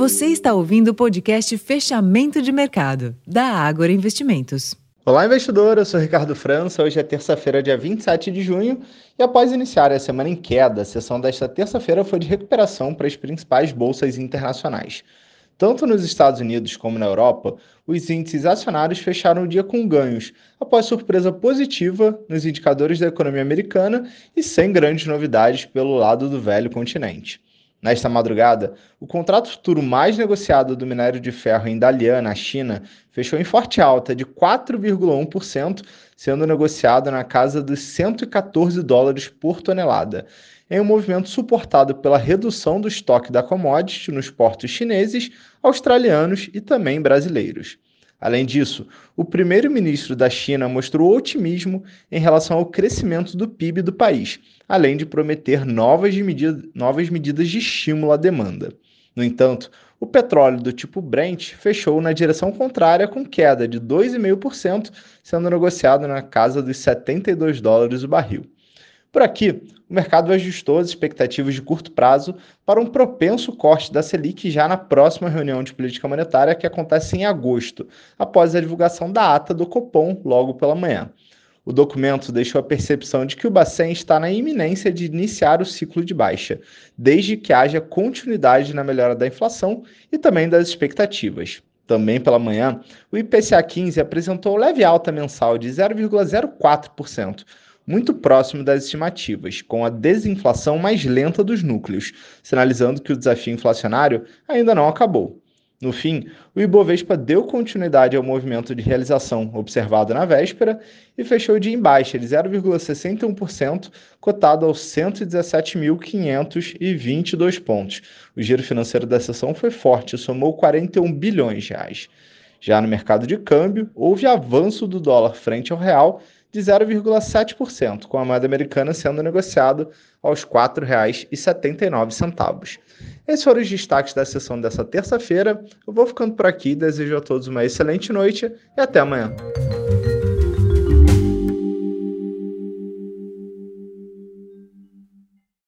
Você está ouvindo o podcast Fechamento de Mercado, da Ágora Investimentos. Olá, investidor. Eu sou Ricardo França. Hoje é terça-feira, dia 27 de junho, e após iniciar a semana em queda, a sessão desta terça-feira foi de recuperação para as principais bolsas internacionais. Tanto nos Estados Unidos como na Europa, os índices acionários fecharam o dia com ganhos, após surpresa positiva nos indicadores da economia americana e sem grandes novidades pelo lado do velho continente. Nesta madrugada, o contrato futuro mais negociado do minério de ferro em Dalian, na China, fechou em forte alta de 4,1%, sendo negociado na casa dos 114 dólares por tonelada, em um movimento suportado pela redução do estoque da commodity nos portos chineses, australianos e também brasileiros. Além disso, o primeiro-ministro da China mostrou otimismo em relação ao crescimento do PIB do país, além de prometer novas, medida, novas medidas de estímulo à demanda. No entanto, o petróleo do tipo Brent fechou na direção contrária com queda de 2,5%, sendo negociado na casa dos 72 dólares o barril. Por aqui, o mercado ajustou as expectativas de curto prazo para um propenso corte da Selic já na próxima reunião de política monetária que acontece em agosto, após a divulgação da ata do Copom logo pela manhã. O documento deixou a percepção de que o Bacen está na iminência de iniciar o ciclo de baixa, desde que haja continuidade na melhora da inflação e também das expectativas. Também pela manhã, o IPCA 15 apresentou leve alta mensal de 0,04%, muito próximo das estimativas, com a desinflação mais lenta dos núcleos, sinalizando que o desafio inflacionário ainda não acabou. No fim, o Ibovespa deu continuidade ao movimento de realização observado na véspera e fechou de em baixa de 0,61%, cotado aos 117.522 pontos. O giro financeiro da sessão foi forte, somou 41 bilhões de reais. Já no mercado de câmbio, houve avanço do dólar frente ao real de 0,7%, com a moeda americana sendo negociado aos R$ 4,79. Esses foram os destaques da sessão dessa terça-feira. Eu vou ficando por aqui, desejo a todos uma excelente noite e até amanhã.